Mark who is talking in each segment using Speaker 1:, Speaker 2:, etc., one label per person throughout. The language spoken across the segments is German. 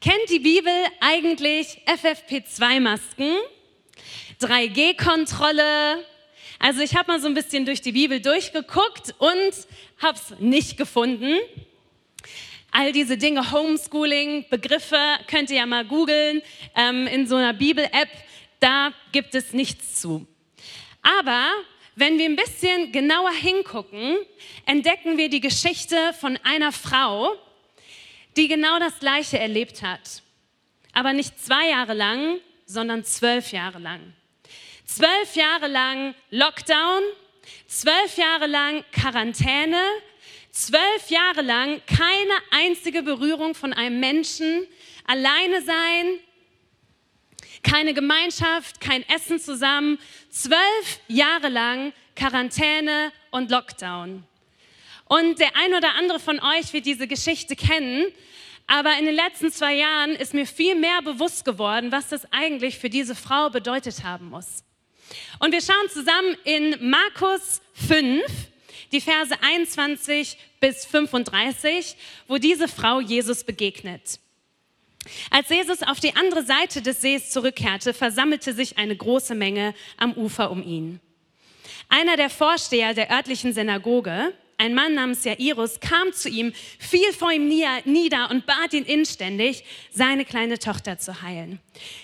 Speaker 1: Kennt die Bibel eigentlich FFP2-Masken, 3G-Kontrolle? Also ich habe mal so ein bisschen durch die Bibel durchgeguckt und habe es nicht gefunden. All diese Dinge, Homeschooling, Begriffe, könnt ihr ja mal googeln ähm, in so einer Bibel-App, da gibt es nichts zu. Aber wenn wir ein bisschen genauer hingucken, entdecken wir die Geschichte von einer Frau, die genau das Gleiche erlebt hat. Aber nicht zwei Jahre lang, sondern zwölf Jahre lang. Zwölf Jahre lang Lockdown, zwölf Jahre lang Quarantäne, zwölf Jahre lang keine einzige Berührung von einem Menschen, alleine sein, keine Gemeinschaft, kein Essen zusammen, zwölf Jahre lang Quarantäne und Lockdown. Und der ein oder andere von euch wird diese Geschichte kennen, aber in den letzten zwei Jahren ist mir viel mehr bewusst geworden, was das eigentlich für diese Frau bedeutet haben muss. Und wir schauen zusammen in Markus 5, die Verse 21 bis 35, wo diese Frau Jesus begegnet. Als Jesus auf die andere Seite des Sees zurückkehrte, versammelte sich eine große Menge am Ufer um ihn. Einer der Vorsteher der örtlichen Synagoge, ein Mann namens Jairus, kam zu ihm, fiel vor ihm nieder und bat ihn inständig, seine kleine Tochter zu heilen.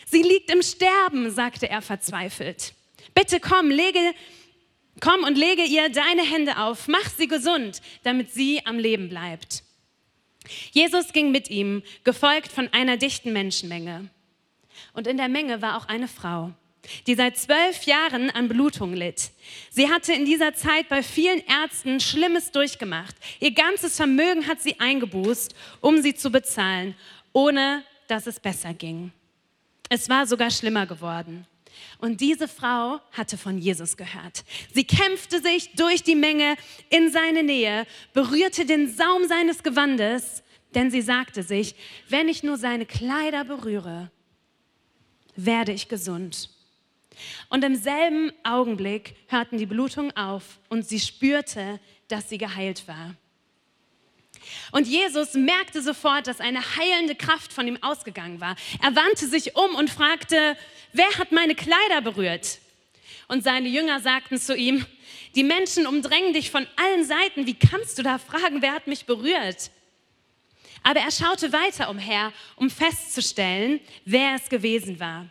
Speaker 1: Sie liegt im Sterben, sagte er verzweifelt. Bitte komm, lege, komm und lege ihr deine Hände auf, mach sie gesund, damit sie am Leben bleibt. Jesus ging mit ihm, gefolgt von einer dichten Menschenmenge. Und in der Menge war auch eine Frau, die seit zwölf Jahren an Blutung litt. Sie hatte in dieser Zeit bei vielen Ärzten Schlimmes durchgemacht. Ihr ganzes Vermögen hat sie eingebußt, um sie zu bezahlen, ohne dass es besser ging. Es war sogar schlimmer geworden. Und diese Frau hatte von Jesus gehört. Sie kämpfte sich durch die Menge in seine Nähe, berührte den Saum seines Gewandes, denn sie sagte sich, wenn ich nur seine Kleider berühre, werde ich gesund. Und im selben Augenblick hörten die Blutungen auf und sie spürte, dass sie geheilt war. Und Jesus merkte sofort, dass eine heilende Kraft von ihm ausgegangen war. Er wandte sich um und fragte, wer hat meine Kleider berührt? Und seine Jünger sagten zu ihm, die Menschen umdrängen dich von allen Seiten. Wie kannst du da fragen, wer hat mich berührt? Aber er schaute weiter umher, um festzustellen, wer es gewesen war.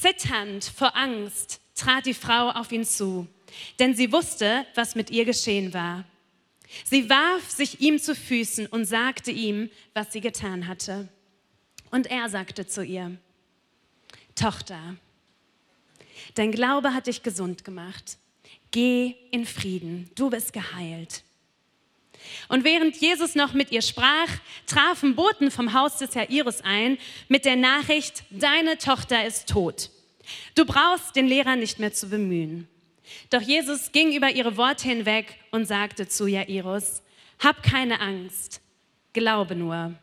Speaker 1: Zitternd vor Angst trat die Frau auf ihn zu, denn sie wusste, was mit ihr geschehen war. Sie warf sich ihm zu Füßen und sagte ihm, was sie getan hatte. Und er sagte zu ihr, Tochter, dein Glaube hat dich gesund gemacht. Geh in Frieden, du bist geheilt. Und während Jesus noch mit ihr sprach, trafen Boten vom Haus des Jairus ein mit der Nachricht, deine Tochter ist tot. Du brauchst den Lehrer nicht mehr zu bemühen. Doch Jesus ging über ihre Worte hinweg und sagte zu Jairus, hab keine Angst, glaube nur.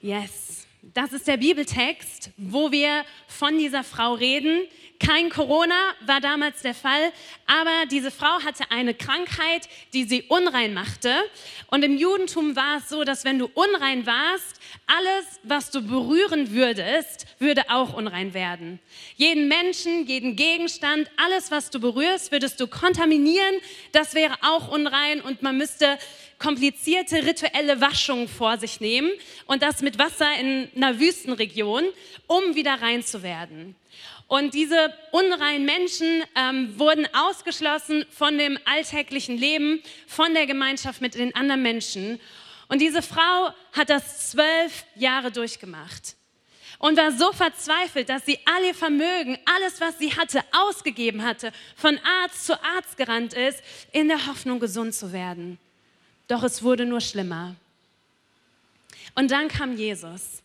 Speaker 1: Yes, das ist der Bibeltext, wo wir von dieser Frau reden. Kein Corona war damals der Fall, aber diese Frau hatte eine Krankheit, die sie unrein machte. Und im Judentum war es so, dass wenn du unrein warst, alles, was du berühren würdest, würde auch unrein werden. Jeden Menschen, jeden Gegenstand, alles, was du berührst, würdest du kontaminieren. Das wäre auch unrein und man müsste komplizierte rituelle Waschungen vor sich nehmen und das mit Wasser in einer Wüstenregion, um wieder rein zu werden. Und diese unreinen Menschen ähm, wurden ausgeschlossen von dem alltäglichen Leben, von der Gemeinschaft mit den anderen Menschen. Und diese Frau hat das zwölf Jahre durchgemacht und war so verzweifelt, dass sie all ihr Vermögen, alles, was sie hatte, ausgegeben hatte, von Arzt zu Arzt gerannt ist, in der Hoffnung, gesund zu werden. Doch es wurde nur schlimmer. Und dann kam Jesus.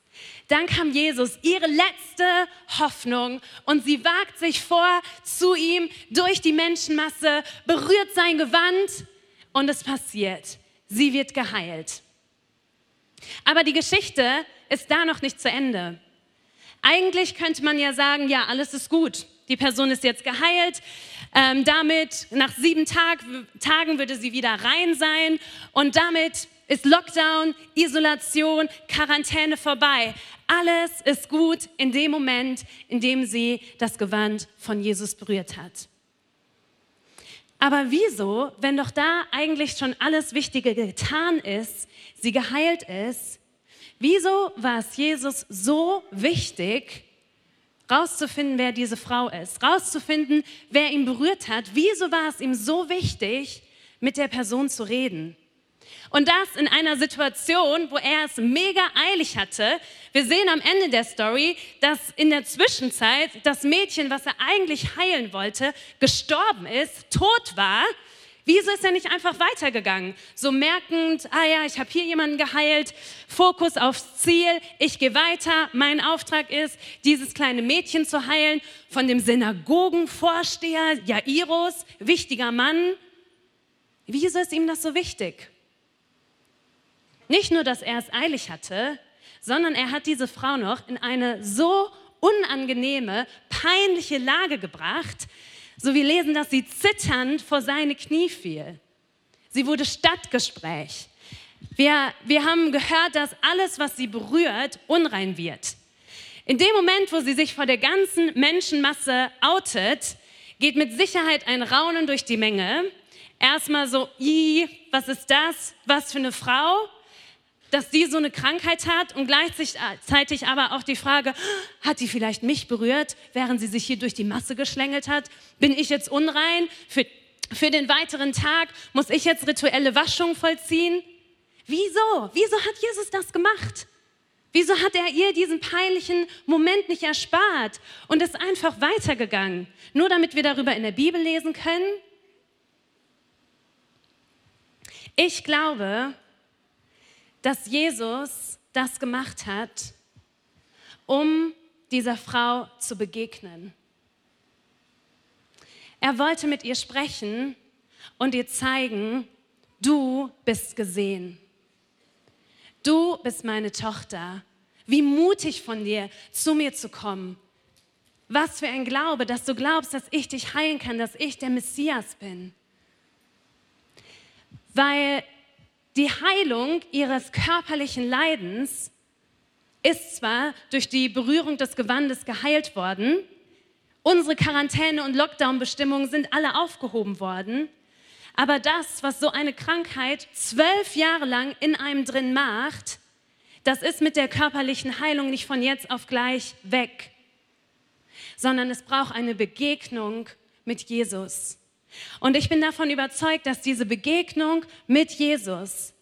Speaker 1: Dann kam Jesus, ihre letzte Hoffnung, und sie wagt sich vor zu ihm durch die Menschenmasse, berührt sein Gewand und es passiert. Sie wird geheilt. Aber die Geschichte ist da noch nicht zu Ende. Eigentlich könnte man ja sagen, ja, alles ist gut. Die Person ist jetzt geheilt. Ähm, damit nach sieben Tag, Tagen würde sie wieder rein sein und damit ist Lockdown, Isolation, Quarantäne vorbei. Alles ist gut in dem Moment, in dem sie das Gewand von Jesus berührt hat. Aber wieso, wenn doch da eigentlich schon alles Wichtige getan ist, sie geheilt ist, wieso war es Jesus so wichtig, rauszufinden, wer diese Frau ist, rauszufinden, wer ihn berührt hat? Wieso war es ihm so wichtig, mit der Person zu reden? Und das in einer Situation, wo er es mega eilig hatte. Wir sehen am Ende der Story, dass in der Zwischenzeit das Mädchen, was er eigentlich heilen wollte, gestorben ist, tot war. Wieso ist er nicht einfach weitergegangen? So merkend, ah ja, ich habe hier jemanden geheilt, Fokus aufs Ziel, ich gehe weiter. Mein Auftrag ist, dieses kleine Mädchen zu heilen von dem Synagogenvorsteher Jairus, wichtiger Mann. Wieso ist ihm das so wichtig? Nicht nur, dass er es eilig hatte, sondern er hat diese Frau noch in eine so unangenehme, peinliche Lage gebracht, so wir lesen, dass sie zitternd vor seine Knie fiel. Sie wurde Stadtgespräch. Wir, wir haben gehört, dass alles, was sie berührt, unrein wird. In dem Moment, wo sie sich vor der ganzen Menschenmasse outet, geht mit Sicherheit ein Raunen durch die Menge. Erstmal so, i, was ist das? Was für eine Frau? Dass die so eine Krankheit hat und gleichzeitig aber auch die Frage, hat die vielleicht mich berührt, während sie sich hier durch die Masse geschlängelt hat? Bin ich jetzt unrein? Für, für den weiteren Tag muss ich jetzt rituelle Waschung vollziehen? Wieso? Wieso hat Jesus das gemacht? Wieso hat er ihr diesen peinlichen Moment nicht erspart und ist einfach weitergegangen? Nur damit wir darüber in der Bibel lesen können? Ich glaube, dass Jesus das gemacht hat, um dieser Frau zu begegnen. Er wollte mit ihr sprechen und ihr zeigen, du bist gesehen. Du bist meine Tochter. Wie mutig von dir, zu mir zu kommen. Was für ein Glaube, dass du glaubst, dass ich dich heilen kann, dass ich der Messias bin. Weil die Heilung ihres körperlichen Leidens ist zwar durch die Berührung des Gewandes geheilt worden, unsere Quarantäne- und Lockdown-Bestimmungen sind alle aufgehoben worden, aber das, was so eine Krankheit zwölf Jahre lang in einem drin macht, das ist mit der körperlichen Heilung nicht von jetzt auf gleich weg, sondern es braucht eine Begegnung mit Jesus. Und ich bin davon überzeugt, dass diese Begegnung mit Jesus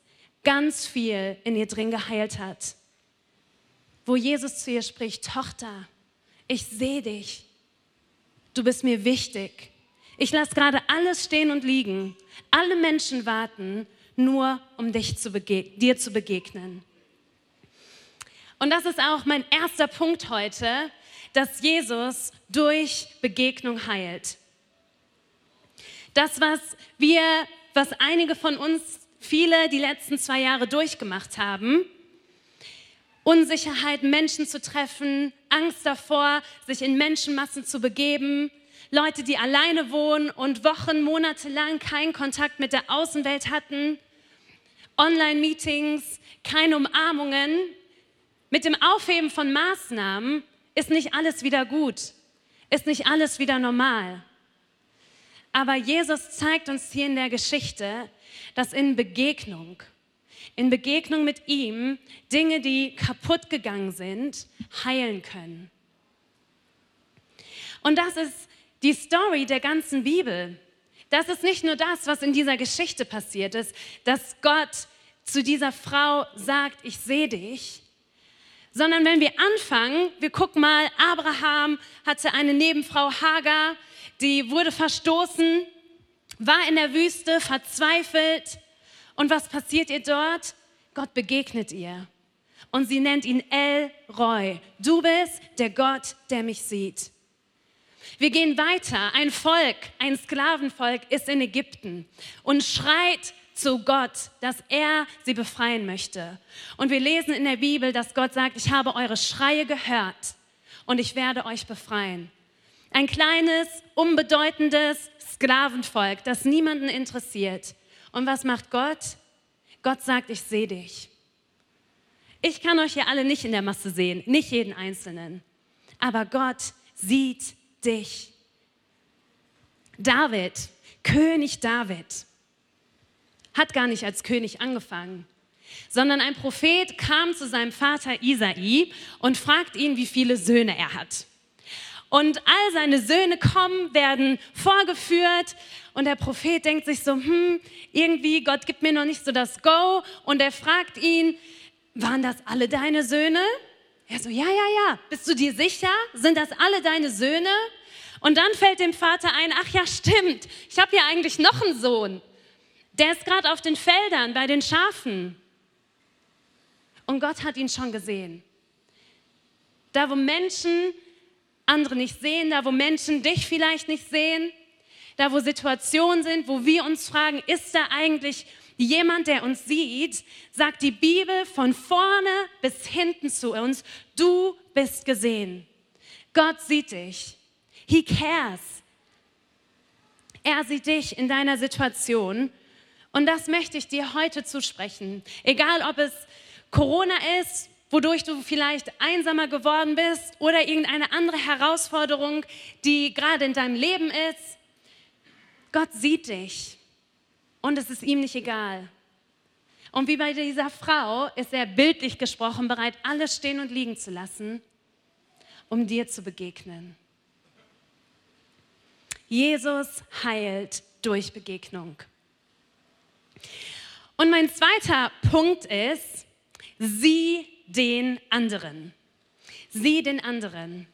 Speaker 1: ganz viel in ihr drin geheilt hat. Wo Jesus zu ihr spricht, Tochter, ich sehe dich. Du bist mir wichtig. Ich lasse gerade alles stehen und liegen. Alle Menschen warten nur, um dich zu dir zu begegnen. Und das ist auch mein erster Punkt heute, dass Jesus durch Begegnung heilt. Das, was wir, was einige von uns, viele die letzten zwei Jahre durchgemacht haben, Unsicherheit, Menschen zu treffen, Angst davor, sich in Menschenmassen zu begeben, Leute, die alleine wohnen und Wochen, Monate lang keinen Kontakt mit der Außenwelt hatten, Online-Meetings, keine Umarmungen. Mit dem Aufheben von Maßnahmen ist nicht alles wieder gut, ist nicht alles wieder normal. Aber Jesus zeigt uns hier in der Geschichte, dass in Begegnung, in Begegnung mit ihm Dinge, die kaputt gegangen sind, heilen können. Und das ist die Story der ganzen Bibel. Das ist nicht nur das, was in dieser Geschichte passiert ist, dass Gott zu dieser Frau sagt, ich sehe dich, sondern wenn wir anfangen, wir gucken mal, Abraham hatte eine Nebenfrau Hagar, die wurde verstoßen, war in der Wüste, verzweifelt. Und was passiert ihr dort? Gott begegnet ihr. Und sie nennt ihn El Roy. Du bist der Gott, der mich sieht. Wir gehen weiter. Ein Volk, ein Sklavenvolk ist in Ägypten und schreit zu Gott, dass er sie befreien möchte. Und wir lesen in der Bibel, dass Gott sagt, ich habe eure Schreie gehört und ich werde euch befreien. Ein kleines, unbedeutendes Sklavenvolk, das niemanden interessiert. Und was macht Gott? Gott sagt, ich sehe dich. Ich kann euch hier alle nicht in der Masse sehen, nicht jeden Einzelnen. Aber Gott sieht dich. David, König David, hat gar nicht als König angefangen, sondern ein Prophet kam zu seinem Vater Isai und fragt ihn, wie viele Söhne er hat. Und all seine Söhne kommen, werden vorgeführt und der Prophet denkt sich so, hm, irgendwie, Gott gibt mir noch nicht so das Go und er fragt ihn, waren das alle deine Söhne? Er so, ja, ja, ja, bist du dir sicher? Sind das alle deine Söhne? Und dann fällt dem Vater ein, ach ja, stimmt, ich habe ja eigentlich noch einen Sohn. Der ist gerade auf den Feldern bei den Schafen. Und Gott hat ihn schon gesehen. Da, wo Menschen andere nicht sehen, da, wo Menschen dich vielleicht nicht sehen, da, wo Situationen sind, wo wir uns fragen, ist da eigentlich jemand, der uns sieht, sagt die Bibel von vorne bis hinten zu uns, du bist gesehen. Gott sieht dich. He cares. Er sieht dich in deiner Situation und das möchte ich dir heute zusprechen. Egal, ob es Corona ist, wodurch du vielleicht einsamer geworden bist oder irgendeine andere Herausforderung, die gerade in deinem Leben ist. Gott sieht dich und es ist ihm nicht egal. Und wie bei dieser Frau ist er bildlich gesprochen bereit, alles stehen und liegen zu lassen, um dir zu begegnen. Jesus heilt durch Begegnung. Und mein zweiter Punkt ist, sieh den anderen. Sieh den anderen.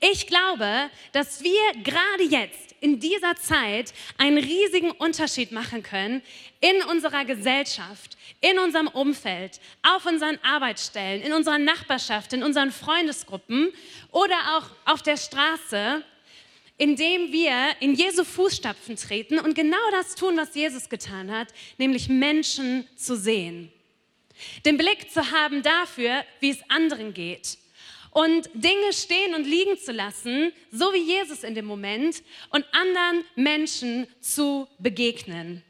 Speaker 1: Ich glaube, dass wir gerade jetzt in dieser Zeit einen riesigen Unterschied machen können in unserer Gesellschaft, in unserem Umfeld, auf unseren Arbeitsstellen, in unserer Nachbarschaft, in unseren Freundesgruppen oder auch auf der Straße, indem wir in Jesu Fußstapfen treten und genau das tun, was Jesus getan hat, nämlich Menschen zu sehen. Den Blick zu haben dafür, wie es anderen geht. Und Dinge stehen und liegen zu lassen, so wie Jesus in dem Moment, und anderen Menschen zu begegnen.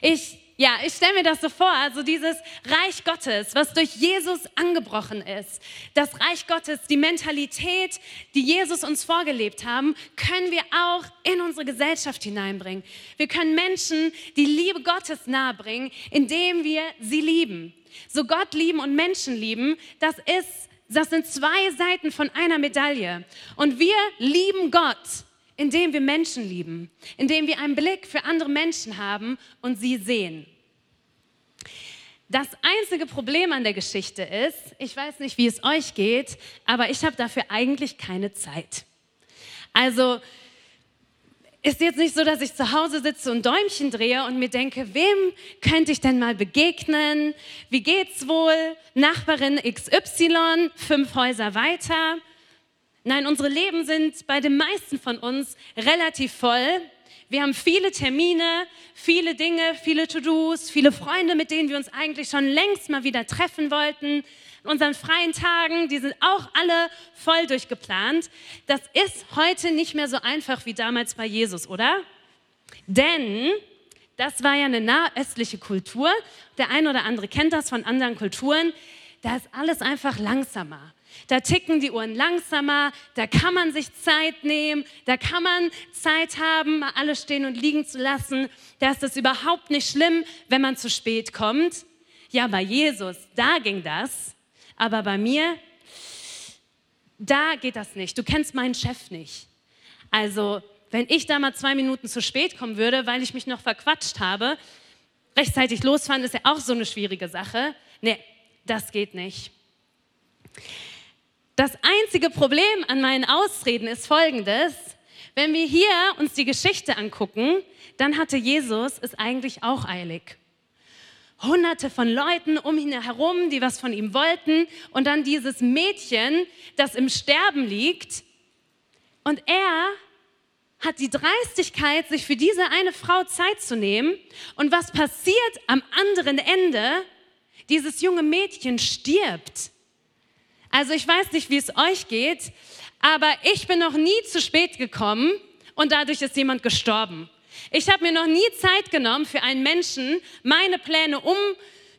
Speaker 1: Ich ja, ich stelle mir das so vor, also dieses Reich Gottes, was durch Jesus angebrochen ist. Das Reich Gottes, die Mentalität, die Jesus uns vorgelebt haben, können wir auch in unsere Gesellschaft hineinbringen. Wir können Menschen die Liebe Gottes nahebringen, indem wir sie lieben. So Gott lieben und Menschen lieben, das ist, das sind zwei Seiten von einer Medaille. Und wir lieben Gott indem wir Menschen lieben, indem wir einen Blick für andere Menschen haben und sie sehen. Das einzige Problem an der Geschichte ist, ich weiß nicht, wie es euch geht, aber ich habe dafür eigentlich keine Zeit. Also ist jetzt nicht so, dass ich zu Hause sitze und Däumchen drehe und mir denke, wem könnte ich denn mal begegnen? Wie geht's wohl? Nachbarin XY, fünf Häuser weiter. Nein, unsere Leben sind bei den meisten von uns relativ voll. Wir haben viele Termine, viele Dinge, viele To-Dos, viele Freunde, mit denen wir uns eigentlich schon längst mal wieder treffen wollten. In unseren freien Tagen, die sind auch alle voll durchgeplant. Das ist heute nicht mehr so einfach wie damals bei Jesus, oder? Denn das war ja eine nahöstliche Kultur. Der eine oder andere kennt das von anderen Kulturen. Da ist alles einfach langsamer. Da ticken die Uhren langsamer, da kann man sich Zeit nehmen, da kann man Zeit haben, mal alles stehen und liegen zu lassen. Da ist es überhaupt nicht schlimm, wenn man zu spät kommt. Ja, bei Jesus, da ging das, aber bei mir, da geht das nicht. Du kennst meinen Chef nicht. Also, wenn ich da mal zwei Minuten zu spät kommen würde, weil ich mich noch verquatscht habe, rechtzeitig losfahren ist ja auch so eine schwierige Sache. Nee, das geht nicht. Das einzige Problem an meinen Ausreden ist folgendes. Wenn wir hier uns die Geschichte angucken, dann hatte Jesus es eigentlich auch eilig. Hunderte von Leuten um ihn herum, die was von ihm wollten und dann dieses Mädchen, das im Sterben liegt. Und er hat die Dreistigkeit, sich für diese eine Frau Zeit zu nehmen. Und was passiert am anderen Ende? Dieses junge Mädchen stirbt. Also ich weiß nicht, wie es euch geht, aber ich bin noch nie zu spät gekommen und dadurch ist jemand gestorben. Ich habe mir noch nie Zeit genommen für einen Menschen, meine Pläne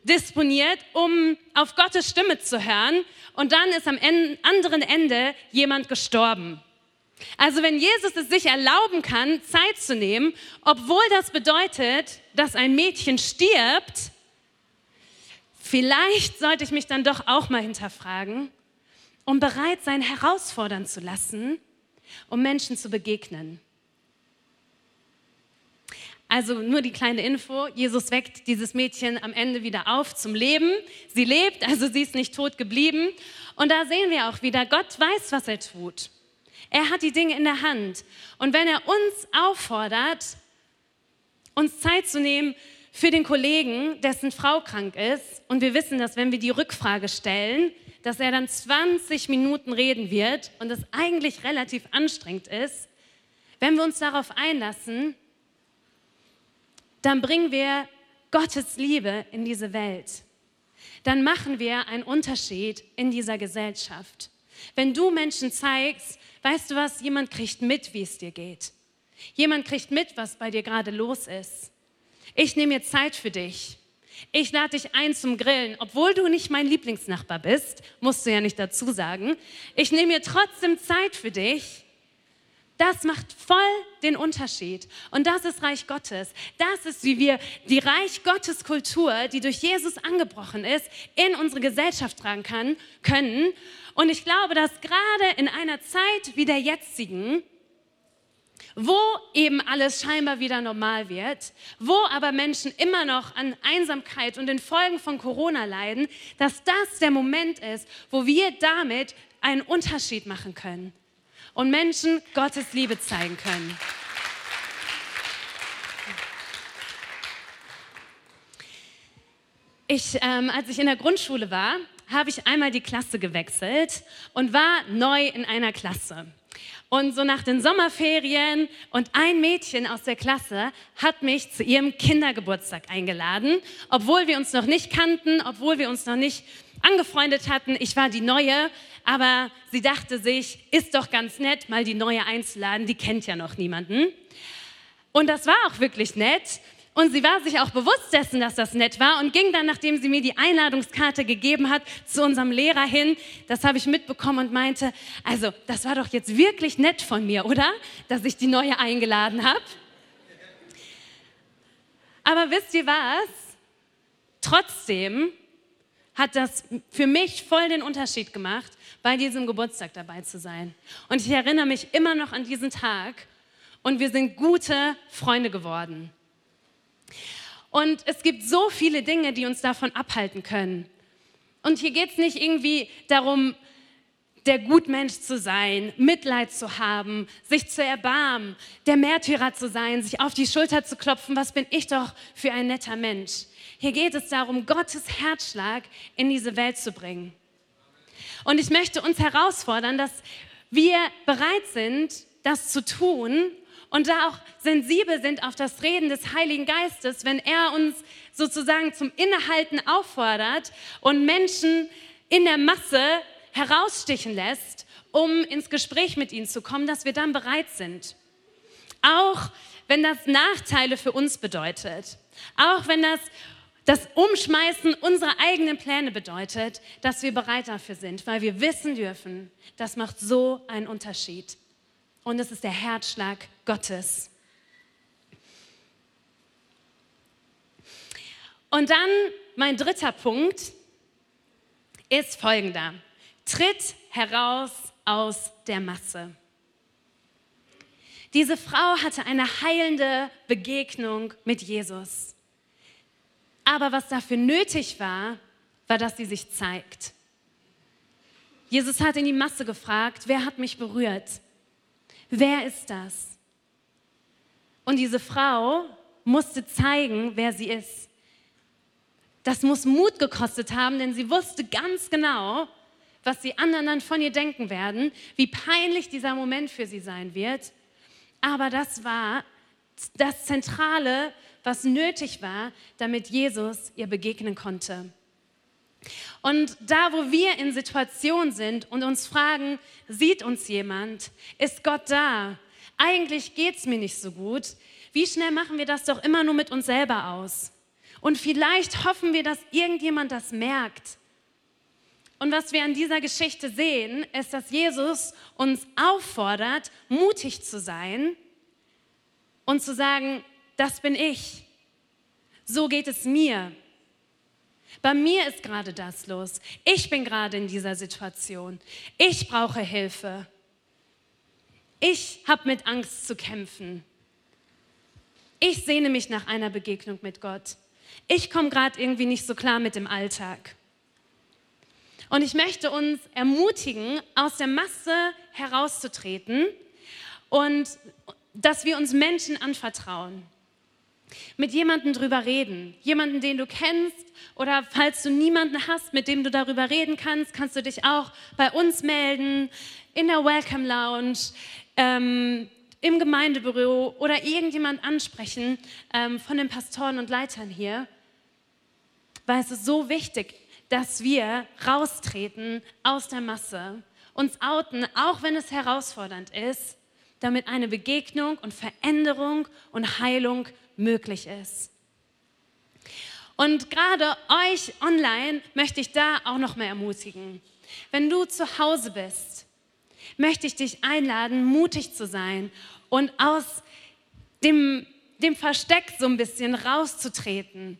Speaker 1: umdisponiert, um auf Gottes Stimme zu hören. Und dann ist am anderen Ende jemand gestorben. Also wenn Jesus es sich erlauben kann, Zeit zu nehmen, obwohl das bedeutet, dass ein Mädchen stirbt, vielleicht sollte ich mich dann doch auch mal hinterfragen, um bereit sein, herausfordern zu lassen, um Menschen zu begegnen. Also nur die kleine Info, Jesus weckt dieses Mädchen am Ende wieder auf zum Leben. Sie lebt, also sie ist nicht tot geblieben. Und da sehen wir auch wieder, Gott weiß, was er tut. Er hat die Dinge in der Hand. Und wenn er uns auffordert, uns Zeit zu nehmen für den Kollegen, dessen Frau krank ist, und wir wissen, dass wenn wir die Rückfrage stellen, dass er dann 20 Minuten reden wird und das eigentlich relativ anstrengend ist, wenn wir uns darauf einlassen, dann bringen wir Gottes Liebe in diese Welt. Dann machen wir einen Unterschied in dieser Gesellschaft. Wenn du Menschen zeigst, weißt du was, jemand kriegt mit, wie es dir geht. Jemand kriegt mit, was bei dir gerade los ist. Ich nehme mir Zeit für dich. Ich lade dich ein zum Grillen, obwohl du nicht mein Lieblingsnachbar bist, musst du ja nicht dazu sagen. Ich nehme mir trotzdem Zeit für dich. Das macht voll den Unterschied. Und das ist Reich Gottes. Das ist, wie wir die Reich Gottes Kultur, die durch Jesus angebrochen ist, in unsere Gesellschaft tragen kann, können. Und ich glaube, dass gerade in einer Zeit wie der jetzigen, wo eben alles scheinbar wieder normal wird, wo aber Menschen immer noch an Einsamkeit und den Folgen von Corona leiden, dass das der Moment ist, wo wir damit einen Unterschied machen können und Menschen Gottes Liebe zeigen können. Ich, ähm, als ich in der Grundschule war, habe ich einmal die Klasse gewechselt und war neu in einer Klasse. Und so nach den Sommerferien und ein Mädchen aus der Klasse hat mich zu ihrem Kindergeburtstag eingeladen, obwohl wir uns noch nicht kannten, obwohl wir uns noch nicht angefreundet hatten. Ich war die Neue, aber sie dachte sich, ist doch ganz nett, mal die Neue einzuladen, die kennt ja noch niemanden. Und das war auch wirklich nett. Und sie war sich auch bewusst dessen, dass das nett war und ging dann, nachdem sie mir die Einladungskarte gegeben hat, zu unserem Lehrer hin. Das habe ich mitbekommen und meinte, also das war doch jetzt wirklich nett von mir, oder? Dass ich die neue eingeladen habe. Aber wisst ihr was? Trotzdem hat das für mich voll den Unterschied gemacht, bei diesem Geburtstag dabei zu sein. Und ich erinnere mich immer noch an diesen Tag und wir sind gute Freunde geworden. Und es gibt so viele Dinge, die uns davon abhalten können. Und hier geht es nicht irgendwie darum, der Gutmensch zu sein, Mitleid zu haben, sich zu erbarmen, der Märtyrer zu sein, sich auf die Schulter zu klopfen, was bin ich doch für ein netter Mensch. Hier geht es darum, Gottes Herzschlag in diese Welt zu bringen. Und ich möchte uns herausfordern, dass wir bereit sind, das zu tun und da auch sensibel sind auf das Reden des Heiligen Geistes, wenn er uns sozusagen zum Innehalten auffordert und Menschen in der Masse herausstichen lässt, um ins Gespräch mit ihnen zu kommen, dass wir dann bereit sind. Auch wenn das Nachteile für uns bedeutet, auch wenn das das Umschmeißen unserer eigenen Pläne bedeutet, dass wir bereit dafür sind, weil wir wissen dürfen, das macht so einen Unterschied. Und es ist der Herzschlag Gottes. Und dann mein dritter Punkt ist folgender. Tritt heraus aus der Masse. Diese Frau hatte eine heilende Begegnung mit Jesus. Aber was dafür nötig war, war, dass sie sich zeigt. Jesus hat in die Masse gefragt, wer hat mich berührt? Wer ist das? Und diese Frau musste zeigen, wer sie ist. Das muss Mut gekostet haben, denn sie wusste ganz genau, was die anderen dann von ihr denken werden, wie peinlich dieser Moment für sie sein wird. Aber das war das Zentrale, was nötig war, damit Jesus ihr begegnen konnte. Und da, wo wir in Situationen sind und uns fragen, sieht uns jemand? Ist Gott da? Eigentlich geht es mir nicht so gut. wie schnell machen wir das doch immer nur mit uns selber aus? Und vielleicht hoffen wir, dass irgendjemand das merkt. Und was wir an dieser Geschichte sehen, ist, dass Jesus uns auffordert, mutig zu sein und zu sagen, das bin ich. So geht es mir. Bei mir ist gerade das los. Ich bin gerade in dieser Situation. Ich brauche Hilfe. Ich habe mit Angst zu kämpfen. Ich sehne mich nach einer Begegnung mit Gott. Ich komme gerade irgendwie nicht so klar mit dem Alltag. Und ich möchte uns ermutigen, aus der Masse herauszutreten und dass wir uns Menschen anvertrauen. Mit jemandem drüber reden, jemanden, den du kennst oder falls du niemanden hast, mit dem du darüber reden kannst, kannst du dich auch bei uns melden, in der Welcome Lounge, ähm, im Gemeindebüro oder irgendjemand ansprechen ähm, von den Pastoren und Leitern hier, weil es ist so wichtig, dass wir raustreten aus der Masse, uns outen, auch wenn es herausfordernd ist, damit eine Begegnung und Veränderung und Heilung möglich ist. Und gerade euch online möchte ich da auch noch mehr ermutigen. Wenn du zu Hause bist, möchte ich dich einladen, mutig zu sein und aus dem, dem Versteck so ein bisschen rauszutreten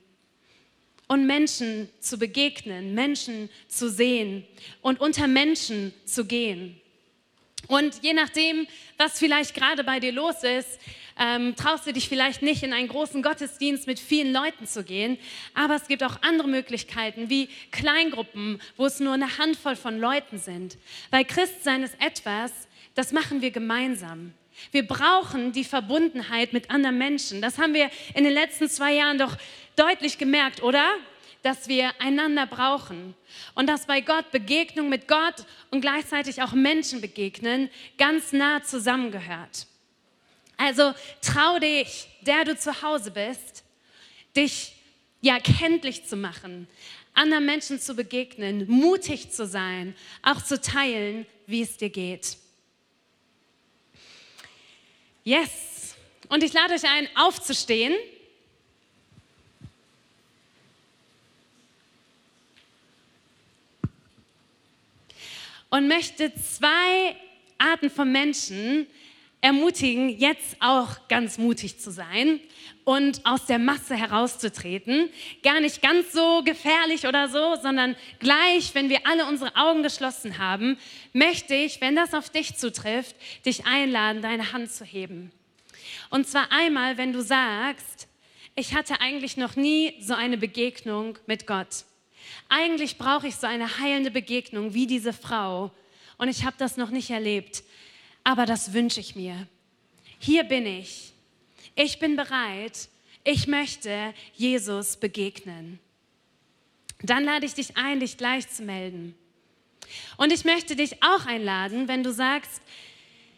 Speaker 1: und Menschen zu begegnen, Menschen zu sehen und unter Menschen zu gehen. Und je nachdem, was vielleicht gerade bei dir los ist, ähm, traust du dich vielleicht nicht in einen großen Gottesdienst mit vielen Leuten zu gehen. Aber es gibt auch andere Möglichkeiten, wie Kleingruppen, wo es nur eine Handvoll von Leuten sind. Weil Christsein ist etwas, das machen wir gemeinsam. Wir brauchen die Verbundenheit mit anderen Menschen. Das haben wir in den letzten zwei Jahren doch deutlich gemerkt, oder? Dass wir einander brauchen und dass bei Gott Begegnung mit Gott und gleichzeitig auch Menschen begegnen ganz nah zusammengehört. Also trau dich, der du zu Hause bist, dich ja kenntlich zu machen, anderen Menschen zu begegnen, mutig zu sein, auch zu teilen, wie es dir geht. Yes. Und ich lade euch ein, aufzustehen. Und möchte zwei Arten von Menschen ermutigen, jetzt auch ganz mutig zu sein und aus der Masse herauszutreten. Gar nicht ganz so gefährlich oder so, sondern gleich, wenn wir alle unsere Augen geschlossen haben, möchte ich, wenn das auf dich zutrifft, dich einladen, deine Hand zu heben. Und zwar einmal, wenn du sagst, ich hatte eigentlich noch nie so eine Begegnung mit Gott. Eigentlich brauche ich so eine heilende Begegnung wie diese Frau und ich habe das noch nicht erlebt aber das wünsche ich mir. Hier bin ich. Ich bin bereit. Ich möchte Jesus begegnen. Dann lade ich dich ein, dich gleich zu melden. Und ich möchte dich auch einladen, wenn du sagst,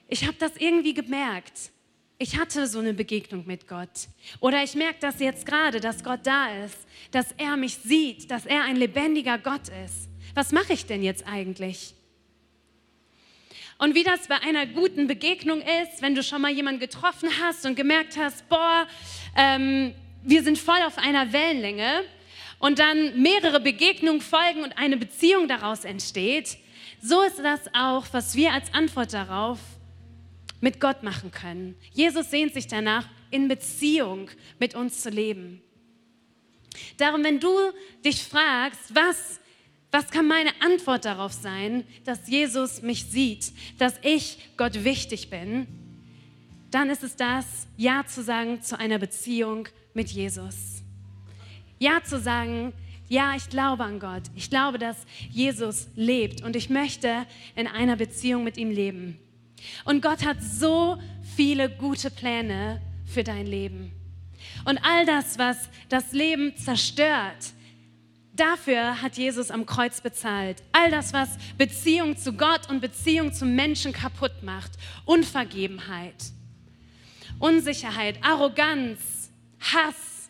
Speaker 1: ich habe das irgendwie gemerkt. Ich hatte so eine Begegnung mit Gott. Oder ich merke das jetzt gerade, dass Gott da ist, dass er mich sieht, dass er ein lebendiger Gott ist. Was mache ich denn jetzt eigentlich? Und wie das bei einer guten Begegnung ist, wenn du schon mal jemanden getroffen hast und gemerkt hast, boah, ähm, wir sind voll auf einer Wellenlänge und dann mehrere Begegnungen folgen und eine Beziehung daraus entsteht, so ist das auch, was wir als Antwort darauf mit Gott machen können. Jesus sehnt sich danach, in Beziehung mit uns zu leben. Darum, wenn du dich fragst, was was kann meine Antwort darauf sein, dass Jesus mich sieht, dass ich Gott wichtig bin? Dann ist es das, Ja zu sagen zu einer Beziehung mit Jesus. Ja zu sagen, ja, ich glaube an Gott. Ich glaube, dass Jesus lebt und ich möchte in einer Beziehung mit ihm leben. Und Gott hat so viele gute Pläne für dein Leben. Und all das, was das Leben zerstört, Dafür hat Jesus am Kreuz bezahlt. All das, was Beziehung zu Gott und Beziehung zu Menschen kaputt macht. Unvergebenheit, Unsicherheit, Arroganz, Hass,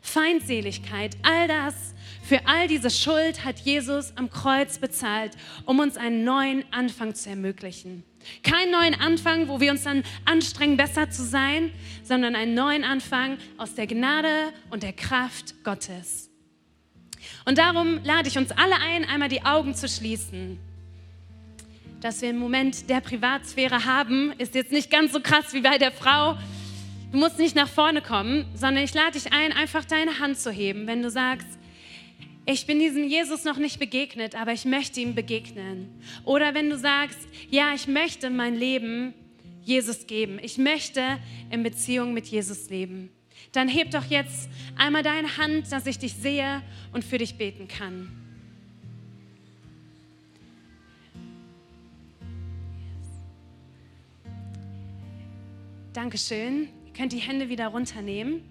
Speaker 1: Feindseligkeit, all das, für all diese Schuld hat Jesus am Kreuz bezahlt, um uns einen neuen Anfang zu ermöglichen. Keinen neuen Anfang, wo wir uns dann anstrengen, besser zu sein, sondern einen neuen Anfang aus der Gnade und der Kraft Gottes. Und darum lade ich uns alle ein, einmal die Augen zu schließen. Dass wir einen Moment der Privatsphäre haben, ist jetzt nicht ganz so krass wie bei der Frau. Du musst nicht nach vorne kommen, sondern ich lade dich ein, einfach deine Hand zu heben, wenn du sagst, ich bin diesem Jesus noch nicht begegnet, aber ich möchte ihm begegnen. Oder wenn du sagst, ja, ich möchte mein Leben Jesus geben. Ich möchte in Beziehung mit Jesus leben. Dann heb doch jetzt einmal deine Hand, dass ich dich sehe und für dich beten kann. Dankeschön. Ihr könnt die Hände wieder runternehmen.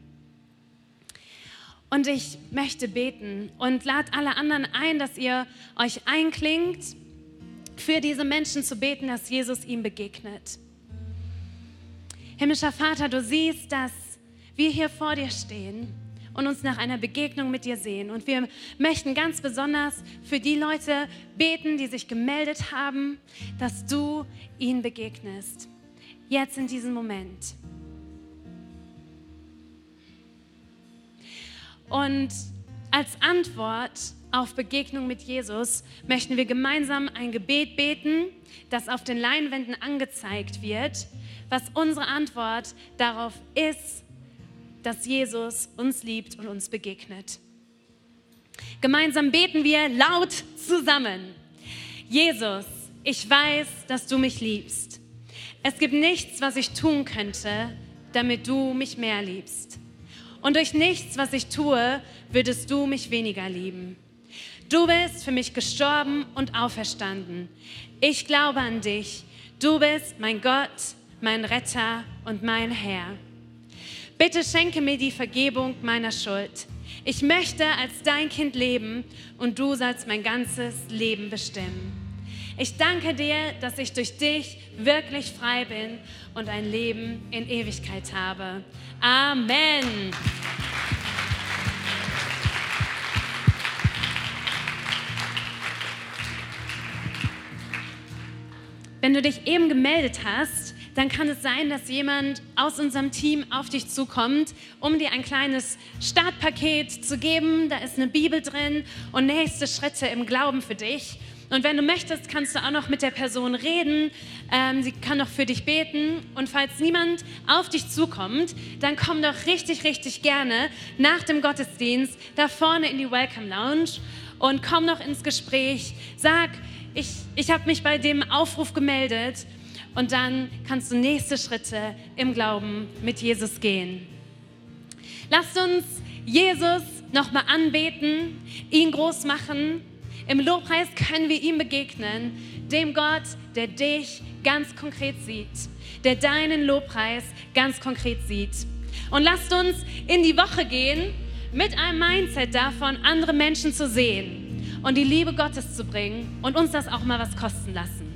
Speaker 1: Und ich möchte beten und lade alle anderen ein, dass ihr euch einklingt, für diese Menschen zu beten, dass Jesus ihm begegnet. Himmlischer Vater, du siehst, dass wir hier vor dir stehen und uns nach einer Begegnung mit dir sehen. Und wir möchten ganz besonders für die Leute beten, die sich gemeldet haben, dass du ihnen begegnest. Jetzt in diesem Moment. Und als Antwort auf Begegnung mit Jesus möchten wir gemeinsam ein Gebet beten, das auf den Leinwänden angezeigt wird, was unsere Antwort darauf ist, dass Jesus uns liebt und uns begegnet. Gemeinsam beten wir laut zusammen. Jesus, ich weiß, dass du mich liebst. Es gibt nichts, was ich tun könnte, damit du mich mehr liebst. Und durch nichts, was ich tue, würdest du mich weniger lieben. Du bist für mich gestorben und auferstanden. Ich glaube an dich. Du bist mein Gott, mein Retter und mein Herr. Bitte schenke mir die Vergebung meiner Schuld. Ich möchte als dein Kind leben und du sollst mein ganzes Leben bestimmen. Ich danke dir, dass ich durch dich wirklich frei bin und ein Leben in Ewigkeit habe. Amen. Wenn du dich eben gemeldet hast, dann kann es sein, dass jemand aus unserem Team auf dich zukommt, um dir ein kleines Startpaket zu geben. Da ist eine Bibel drin und nächste Schritte im Glauben für dich. Und wenn du möchtest, kannst du auch noch mit der Person reden. Ähm, sie kann noch für dich beten. Und falls niemand auf dich zukommt, dann komm doch richtig, richtig gerne nach dem Gottesdienst da vorne in die Welcome Lounge und komm noch ins Gespräch. Sag, ich, ich habe mich bei dem Aufruf gemeldet. Und dann kannst du nächste Schritte im Glauben mit Jesus gehen. Lasst uns Jesus nochmal anbeten, ihn groß machen im Lobpreis können wir ihm begegnen, dem Gott, der dich ganz konkret sieht, der deinen Lobpreis ganz konkret sieht. Und lasst uns in die Woche gehen mit einem Mindset davon, andere Menschen zu sehen und die Liebe Gottes zu bringen und uns das auch mal was kosten lassen.